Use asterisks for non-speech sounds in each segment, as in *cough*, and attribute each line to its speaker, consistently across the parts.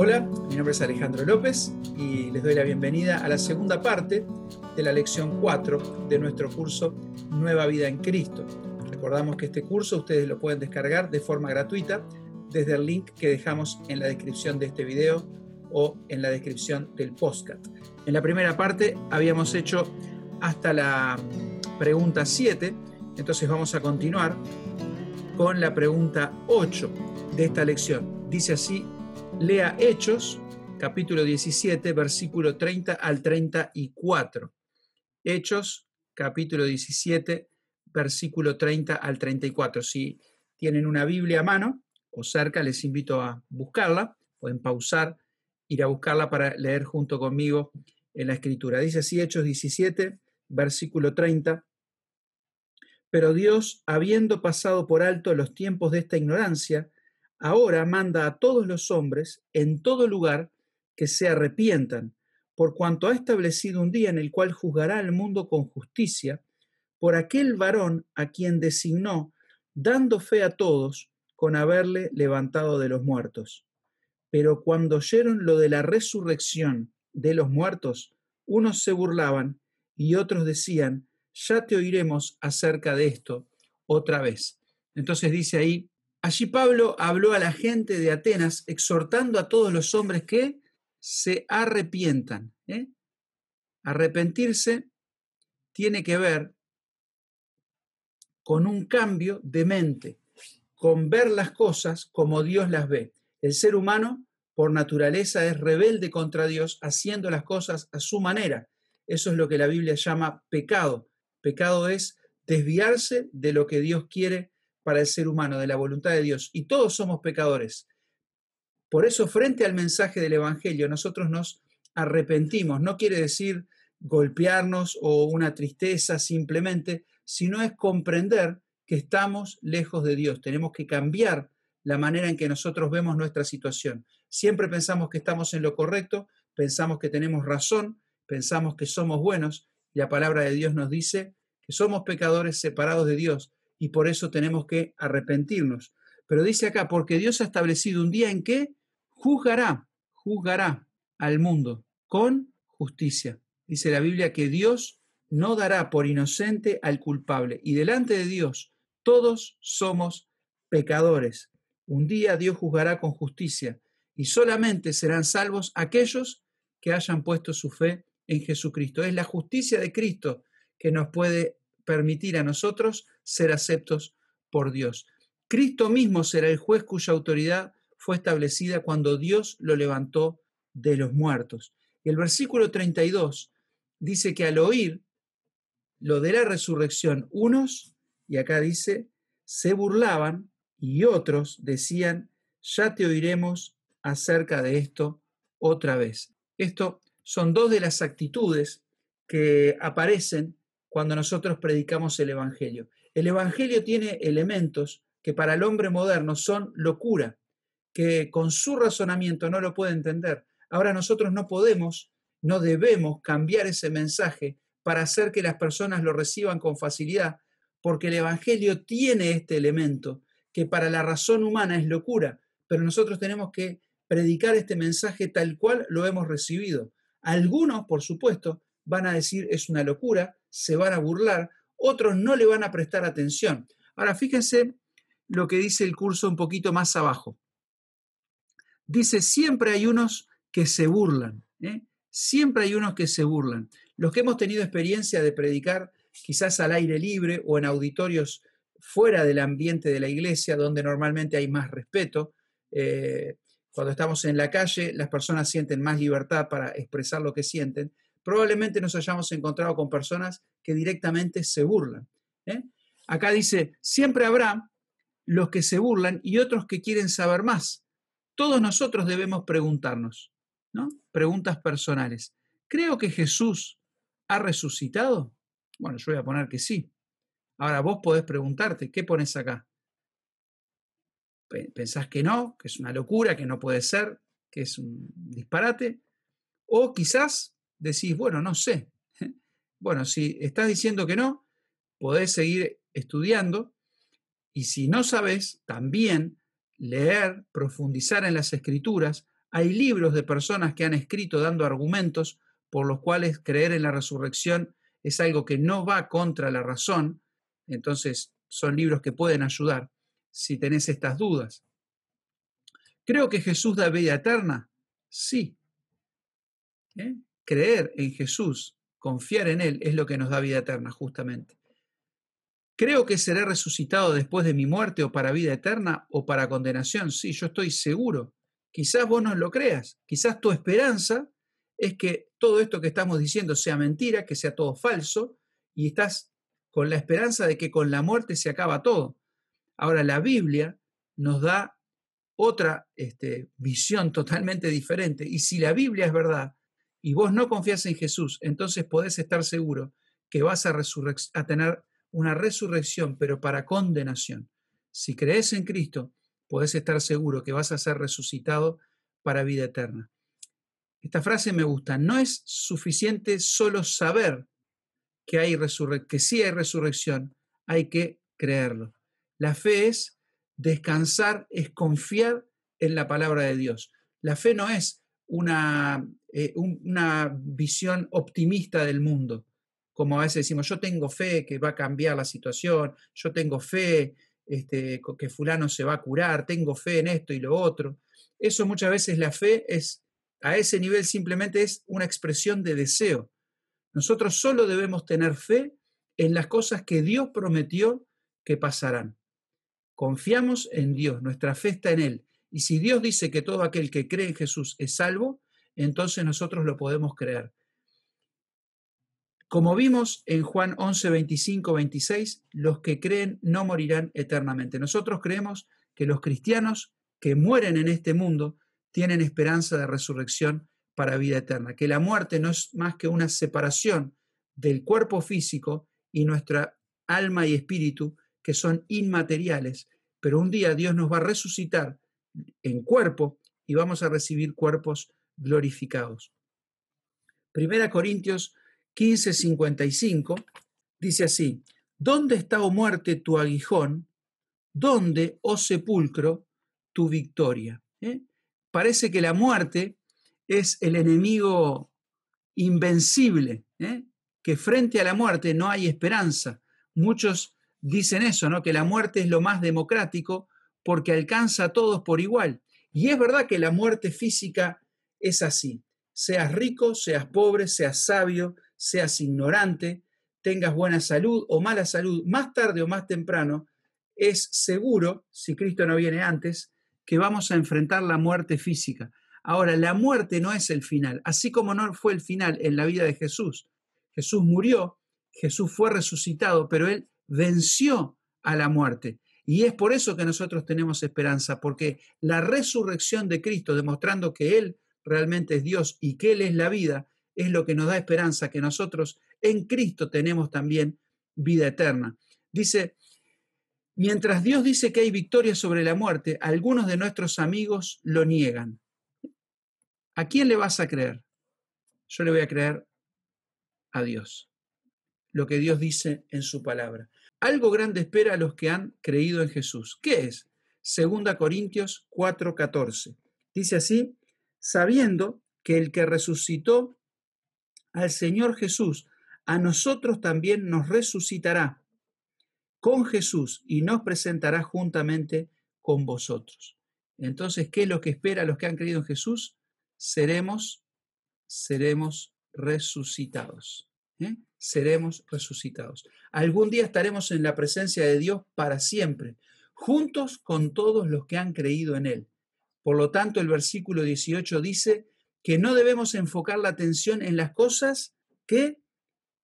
Speaker 1: Hola, mi nombre es Alejandro López y les doy la bienvenida a la segunda parte de la lección 4 de nuestro curso Nueva Vida en Cristo. Recordamos que este curso ustedes lo pueden descargar de forma gratuita desde el link que dejamos en la descripción de este video o en la descripción del postcat. En la primera parte habíamos hecho hasta la pregunta 7, entonces vamos a continuar con la pregunta 8 de esta lección. Dice así lea Hechos, capítulo 17, versículo 30 al 34. Hechos, capítulo 17, versículo 30 al 34. Si tienen una Biblia a mano o cerca, les invito a buscarla. Pueden pausar, ir a buscarla para leer junto conmigo en la escritura. Dice así Hechos 17, versículo 30. Pero Dios, habiendo pasado por alto los tiempos de esta ignorancia, ahora manda a todos los hombres en todo lugar que se arrepientan, por cuanto ha establecido un día en el cual juzgará al mundo con justicia, por aquel varón a quien designó, dando fe a todos con haberle levantado de los muertos. Pero cuando oyeron lo de la resurrección de los muertos, unos se burlaban y otros decían, ya te oiremos acerca de esto otra vez. Entonces dice ahí, Allí Pablo habló a la gente de Atenas exhortando a todos los hombres que se arrepientan. ¿eh? Arrepentirse tiene que ver con un cambio de mente, con ver las cosas como Dios las ve. El ser humano, por naturaleza, es rebelde contra Dios, haciendo las cosas a su manera. Eso es lo que la Biblia llama pecado. Pecado es desviarse de lo que Dios quiere para el ser humano, de la voluntad de Dios, y todos somos pecadores. Por eso, frente al mensaje del Evangelio, nosotros nos arrepentimos. No quiere decir golpearnos o una tristeza simplemente, sino es comprender que estamos lejos de Dios. Tenemos que cambiar la manera en que nosotros vemos nuestra situación. Siempre pensamos que estamos en lo correcto, pensamos que tenemos razón, pensamos que somos buenos, y la palabra de Dios nos dice que somos pecadores separados de Dios y por eso tenemos que arrepentirnos. Pero dice acá, porque Dios ha establecido un día en que juzgará, juzgará al mundo con justicia. Dice la Biblia que Dios no dará por inocente al culpable. Y delante de Dios todos somos pecadores. Un día Dios juzgará con justicia y solamente serán salvos aquellos que hayan puesto su fe en Jesucristo. Es la justicia de Cristo que nos puede permitir a nosotros ser aceptos por Dios. Cristo mismo será el juez cuya autoridad fue establecida cuando Dios lo levantó de los muertos. El versículo 32 dice que al oír lo de la resurrección, unos, y acá dice, se burlaban y otros decían, ya te oiremos acerca de esto otra vez. Esto son dos de las actitudes que aparecen cuando nosotros predicamos el Evangelio. El Evangelio tiene elementos que para el hombre moderno son locura, que con su razonamiento no lo puede entender. Ahora nosotros no podemos, no debemos cambiar ese mensaje para hacer que las personas lo reciban con facilidad, porque el Evangelio tiene este elemento que para la razón humana es locura, pero nosotros tenemos que predicar este mensaje tal cual lo hemos recibido. Algunos, por supuesto, van a decir es una locura, se van a burlar, otros no le van a prestar atención. Ahora, fíjense lo que dice el curso un poquito más abajo. Dice, siempre hay unos que se burlan, ¿eh? siempre hay unos que se burlan. Los que hemos tenido experiencia de predicar quizás al aire libre o en auditorios fuera del ambiente de la iglesia, donde normalmente hay más respeto, eh, cuando estamos en la calle, las personas sienten más libertad para expresar lo que sienten probablemente nos hayamos encontrado con personas que directamente se burlan. ¿eh? Acá dice, siempre habrá los que se burlan y otros que quieren saber más. Todos nosotros debemos preguntarnos, ¿no? Preguntas personales. ¿Creo que Jesús ha resucitado? Bueno, yo voy a poner que sí. Ahora vos podés preguntarte, ¿qué pones acá? ¿Pensás que no, que es una locura, que no puede ser, que es un disparate? O quizás decís, bueno, no sé. *laughs* Bueno, si estás diciendo que no, podés seguir estudiando y si no sabes, también leer, profundizar en las escrituras, Hay libros de personas que han escrito dando argumentos por los cuales creer en la resurrección es algo que no va contra la razón. Entonces, son libros que pueden ayudar si tenés estas dudas. ¿Creo que Jesús da vida eterna? Sí. ¿Eh? Creer en Jesús, confiar en Él, es lo que nos da vida eterna, justamente. ¿Creo que seré resucitado después de mi muerte o para vida eterna o para condenación? Sí, yo estoy seguro. Quizás vos no lo creas, quizás tu esperanza es que todo esto que estamos diciendo sea mentira, que sea todo falso, y estás con la esperanza de que con la muerte se acaba todo. Ahora, la Biblia nos da otra este, visión totalmente diferente. Y si la Biblia es verdad y vos no confías en Jesús, entonces podés estar seguro que vas a, a tener una resurrección, pero para condenación. Si crees en Cristo, podés estar seguro que vas a ser resucitado para vida eterna. Esta frase me gusta. No es suficiente solo saber que, hay que sí hay resurrección, hay que creerlo. La fe es descansar, es confiar en la palabra de Dios. La fe no es una, eh, una visión optimista del mundo, como a veces decimos, yo tengo fe que va a cambiar la situación, yo tengo fe este, que fulano se va a curar, tengo fe en esto y lo otro. Eso muchas veces la fe es, a ese nivel simplemente es una expresión de deseo. Nosotros solo debemos tener fe en las cosas que Dios prometió que pasarán. Confiamos en Dios, nuestra fe está en Él. Y si Dios dice que todo aquel que cree en Jesús es salvo, entonces nosotros lo podemos creer. Como vimos en Juan 11, 25, 26, los que creen no morirán eternamente. Nosotros creemos que los cristianos que mueren en este mundo tienen esperanza de resurrección para vida eterna, que la muerte no es más que una separación del cuerpo físico y nuestra alma y espíritu, que son inmateriales, pero un día Dios nos va a resucitar en cuerpo y vamos a recibir cuerpos glorificados. Primera Corintios 15, 55 dice así, ¿dónde está, o oh muerte, tu aguijón? ¿Dónde, oh sepulcro, tu victoria? ¿Eh? Parece que la muerte es el enemigo invencible, ¿eh? que frente a la muerte no hay esperanza. Muchos dicen eso, ¿no? que la muerte es lo más democrático porque alcanza a todos por igual. Y es verdad que la muerte física es así. Seas rico, seas pobre, seas sabio, seas ignorante, tengas buena salud o mala salud, más tarde o más temprano, es seguro, si Cristo no viene antes, que vamos a enfrentar la muerte física. Ahora, la muerte no es el final, así como no fue el final en la vida de Jesús. Jesús murió, Jesús fue resucitado, pero él venció a la muerte. Y es por eso que nosotros tenemos esperanza, porque la resurrección de Cristo, demostrando que Él realmente es Dios y que Él es la vida, es lo que nos da esperanza, que nosotros en Cristo tenemos también vida eterna. Dice, mientras Dios dice que hay victoria sobre la muerte, algunos de nuestros amigos lo niegan. ¿A quién le vas a creer? Yo le voy a creer a Dios, lo que Dios dice en su palabra. Algo grande espera a los que han creído en Jesús. ¿Qué es? Segunda Corintios 4:14. Dice así, sabiendo que el que resucitó al Señor Jesús, a nosotros también nos resucitará con Jesús y nos presentará juntamente con vosotros. Entonces, ¿qué es lo que espera a los que han creído en Jesús? Seremos, seremos resucitados. ¿eh? seremos resucitados. Algún día estaremos en la presencia de Dios para siempre, juntos con todos los que han creído en Él. Por lo tanto, el versículo 18 dice que no debemos enfocar la atención en las cosas que,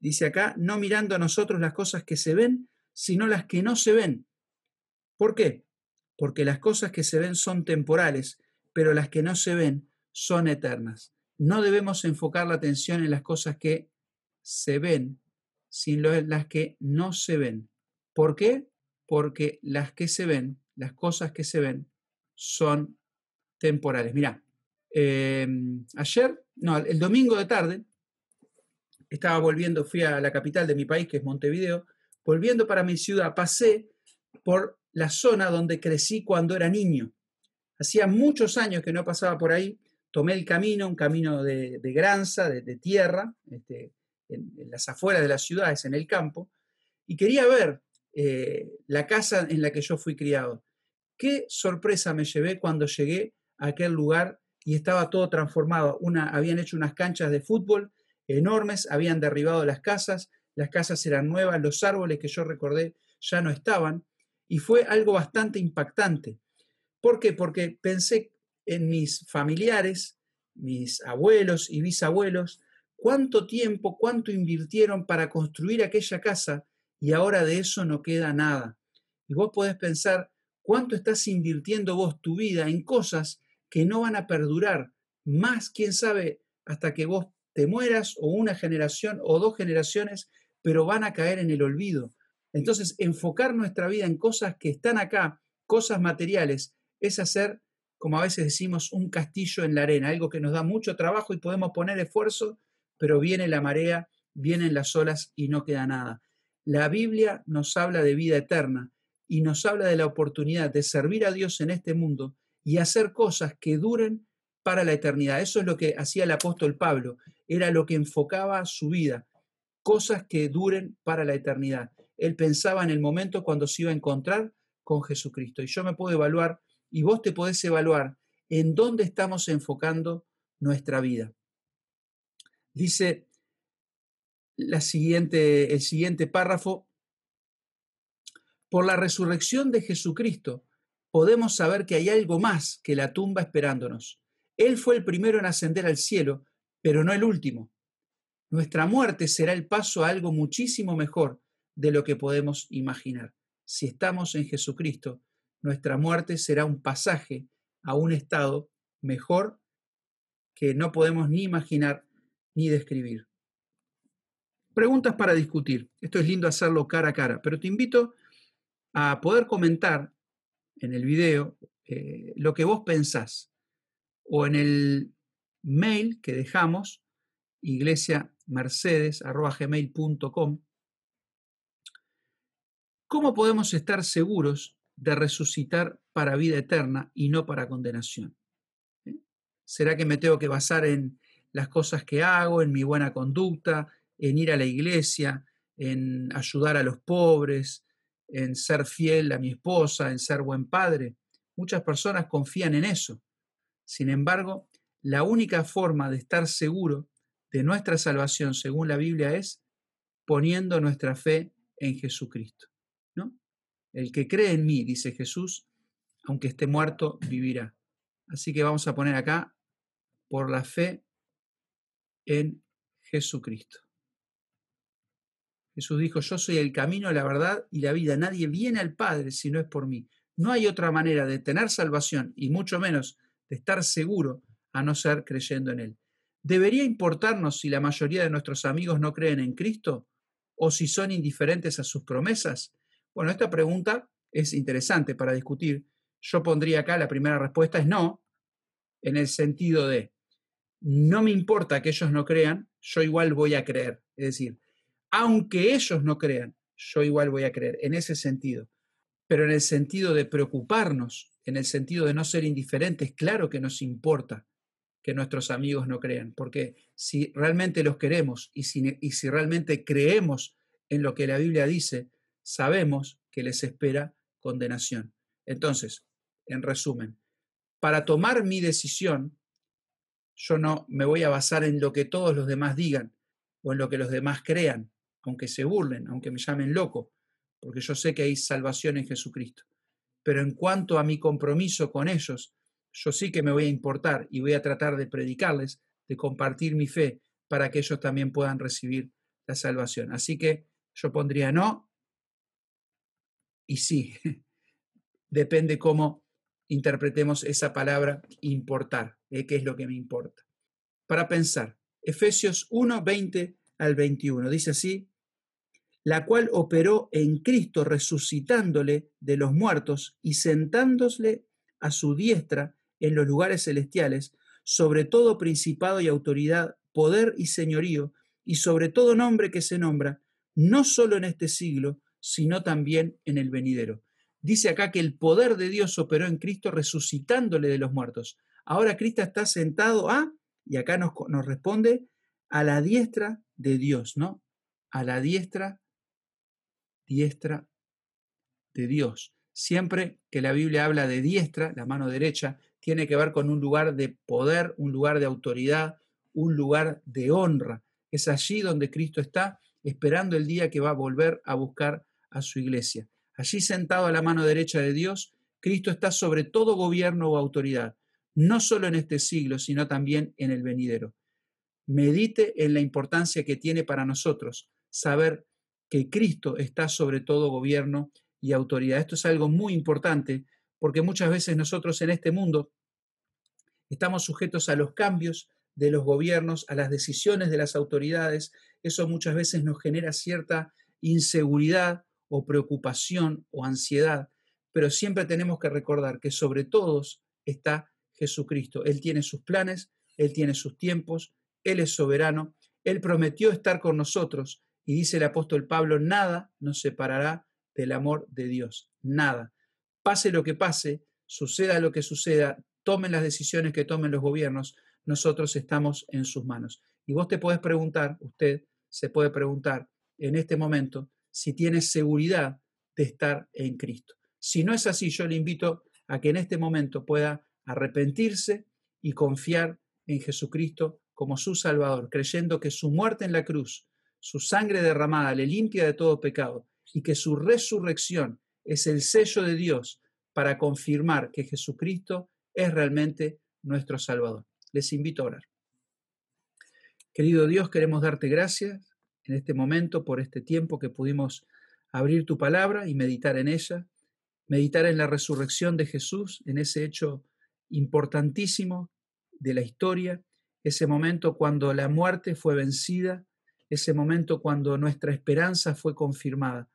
Speaker 1: dice acá, no mirando a nosotros las cosas que se ven, sino las que no se ven. ¿Por qué? Porque las cosas que se ven son temporales, pero las que no se ven son eternas. No debemos enfocar la atención en las cosas que se ven, sino las que no se ven. ¿Por qué? Porque las que se ven, las cosas que se ven, son temporales. Mira, em, ayer, no, el domingo de tarde, estaba volviendo, fui a la capital de mi país, que es Montevideo, volviendo para mi ciudad, pasé por la zona donde crecí cuando era niño. Hacía muchos años que no pasaba por ahí, tomé el camino, un camino de, granza, de, tierra, este, en, las afueras de las ciudades, en el campo, y quería ver eh, la casa en la que yo fui criado. Qué sorpresa me llevé cuando llegué aquel lugar y estaba todo transformado. Una, habían hecho unas canchas de fútbol enormes, habían derribado las casas, las casas eran nuevas, los árboles que yo recordé ya no estaban, y fue algo bastante impactante. ¿Por qué? Porque pensé en mis familiares, mis abuelos y bisabuelos, cuánto tiempo, cuánto invirtieron para construir aquella casa y ahora de eso no queda nada. Y vos podés pensar cuánto estás invirtiendo vos tu vida en cosas que no van a perdurar, más, quién sabe, hasta que vos te mueras o una generación o dos generaciones, pero van a caer en el olvido. Entonces, enfocar nuestra vida en cosas que están acá, cosas materiales, es hacer, como a veces decimos, un castillo en la arena, algo que nos da mucho trabajo y podemos poner esfuerzo, pero viene la marea, vienen las olas y no queda nada. La Biblia nos habla de vida eterna y nos habla de la oportunidad de servir a Dios en este mundo y hacer cosas que duren para la eternidad. Eso es lo que hacía el apóstol Pablo, era lo que enfocaba su vida, cosas que duren para la eternidad. Él pensaba en el momento cuando se iba a encontrar con Jesucristo. Y yo me puedo evaluar, y vos te podés evaluar, en dónde estamos enfocando nuestra vida. Dice la siguiente, el siguiente párrafo, por la resurrección de Jesucristo podemos saber que hay algo más que la tumba esperándonos. Él fue el primero en ascender al cielo, pero no el último. Nuestra muerte será el paso a algo muchísimo mejor de lo que podemos imaginar. Si estamos en Jesucristo, nuestra muerte será un pasaje a un estado mejor que no podemos ni imaginar ni describir. Preguntas para discutir. Esto es lindo hacerlo cara a cara, pero te invito a poder comentar en el video eh, lo que vos pensás o en el mail que dejamos, iglesiamercedes.gmail.com, ¿cómo podemos estar seguros de resucitar para vida eterna y no para condenación? ¿Eh? ¿Será que me tengo que basar en las cosas que hago, en mi buena conducta, en ir a la iglesia, en ayudar a los pobres, en ser fiel a mi esposa, en ser buen padre? Muchas personas confían en eso. Sin embargo, la única forma de estar seguro de nuestra salvación, según la Biblia, es poniendo nuestra fe en Jesucristo. ¿no? El que cree en mí, dice Jesús, aunque esté muerto, vivirá. Así que vamos a poner acá, por la fe en Jesucristo. Jesús dijo, yo soy el camino, la verdad y la vida. Nadie viene al Padre si no es por mí. No hay otra manera de tener salvación y mucho menos de estar seguro a no ser creyendo en Él. ¿Debería importarnos si la mayoría de nuestros amigos no creen en Cristo o si son indiferentes a sus promesas? Bueno, esta pregunta es interesante para discutir. Yo pondría acá la primera respuesta es no, en el sentido de no me importa que ellos no crean, yo igual voy a creer. Es decir, aunque ellos no crean, yo igual voy a creer, en ese sentido. Pero en el sentido de preocuparnos en el sentido de no ser indiferentes, claro que nos importa que nuestros amigos no crean, porque si realmente los queremos y si, realmente creemos en lo que la Biblia dice, sabemos que les espera condenación. Entonces, en resumen, para tomar mi decisión, yo no me voy a basar en lo que todos los demás digan o en lo que los demás crean, aunque se burlen, aunque me llamen loco, porque yo sé que hay salvación en Jesucristo pero en cuanto a mi compromiso con ellos, yo sí que me voy a importar y voy a tratar de predicarles, de compartir mi fe para que ellos también puedan recibir la salvación. Así que yo pondría no y sí. *laughs* Depende cómo interpretemos esa palabra importar, ¿eh? qué es lo que me importa. Para pensar, Efesios 1, 20 al 21, dice así, la cual operó en Cristo resucitándole de los muertos y sentándole a su diestra en los lugares celestiales, sobre todo principado y autoridad, poder y señorío, y sobre todo nombre que se nombra, no solo en este siglo, sino también en el venidero. Dice acá que el poder de Dios operó en Cristo resucitándole de los muertos. Ahora Cristo está sentado a, y acá nos, nos responde, a la diestra de Dios, ¿no? A la diestra, diestra de Dios. Siempre que la Biblia habla de diestra, la mano derecha, tiene que ver con un lugar de poder, un lugar de autoridad, un lugar de honra. Es allí donde Cristo está esperando el día que va a volver a buscar a su iglesia. Allí sentado a la mano derecha de Dios, Cristo está sobre todo gobierno o autoridad, no solo en este siglo, sino también en el venidero. Medite en la importancia que tiene para nosotros saber que Cristo está sobre todo gobierno y autoridad. Esto es algo muy importante porque muchas veces nosotros en este mundo estamos sujetos a los cambios de los gobiernos, a las decisiones de las autoridades. Eso muchas veces nos genera cierta inseguridad o preocupación o ansiedad, pero siempre tenemos que recordar que sobre todos está Jesucristo. Él tiene sus planes, Él tiene sus tiempos, Él es soberano, Él prometió estar con nosotros y dice el apóstol Pablo, nada nos separará del amor de Dios, nada. Pase lo que pase, suceda lo que suceda, tomen las decisiones que tomen los gobiernos, nosotros estamos en sus manos. Y vos te puedes preguntar, usted se puede preguntar en este momento si tiene seguridad de estar en Cristo. Si no es así, yo le invito a que en este momento pueda arrepentirse y confiar en Jesucristo como su Salvador, creyendo que su muerte en la cruz, su sangre derramada le limpia de todo pecado y que su resurrección es el sello de Dios para confirmar que Jesucristo es realmente nuestro Salvador. Les invito a orar. Querido Dios, queremos darte gracias en este momento por este tiempo que pudimos abrir tu palabra y meditar en ella, meditar en la resurrección de Jesús, en ese hecho importantísimo de la historia, ese momento cuando la muerte fue vencida, ese momento cuando nuestra esperanza fue confirmada,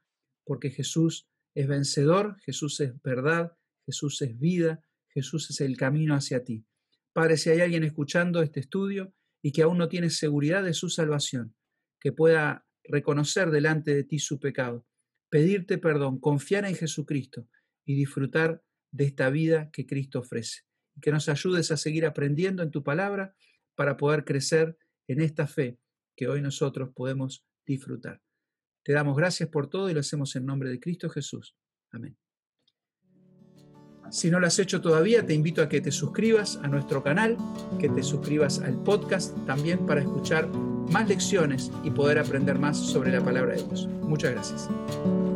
Speaker 1: porque Jesús es vencedor, Jesús es verdad, Jesús es vida, Jesús es el camino hacia ti. Padre, si hay alguien escuchando este estudio y que aún no tiene seguridad de su salvación, que pueda reconocer delante de ti su pecado, pedirte perdón, confiar en Jesucristo y disfrutar de esta vida que Cristo ofrece. Que nos ayudes a seguir aprendiendo en tu palabra para poder crecer en esta fe que hoy nosotros podemos disfrutar. Te damos gracias por todo y lo hacemos en nombre de Cristo Jesús. Amén. Si no lo has hecho todavía, te invito a que te suscribas a nuestro canal, que te suscribas al podcast también para escuchar más lecciones y poder aprender más sobre la palabra de Dios. Muchas gracias.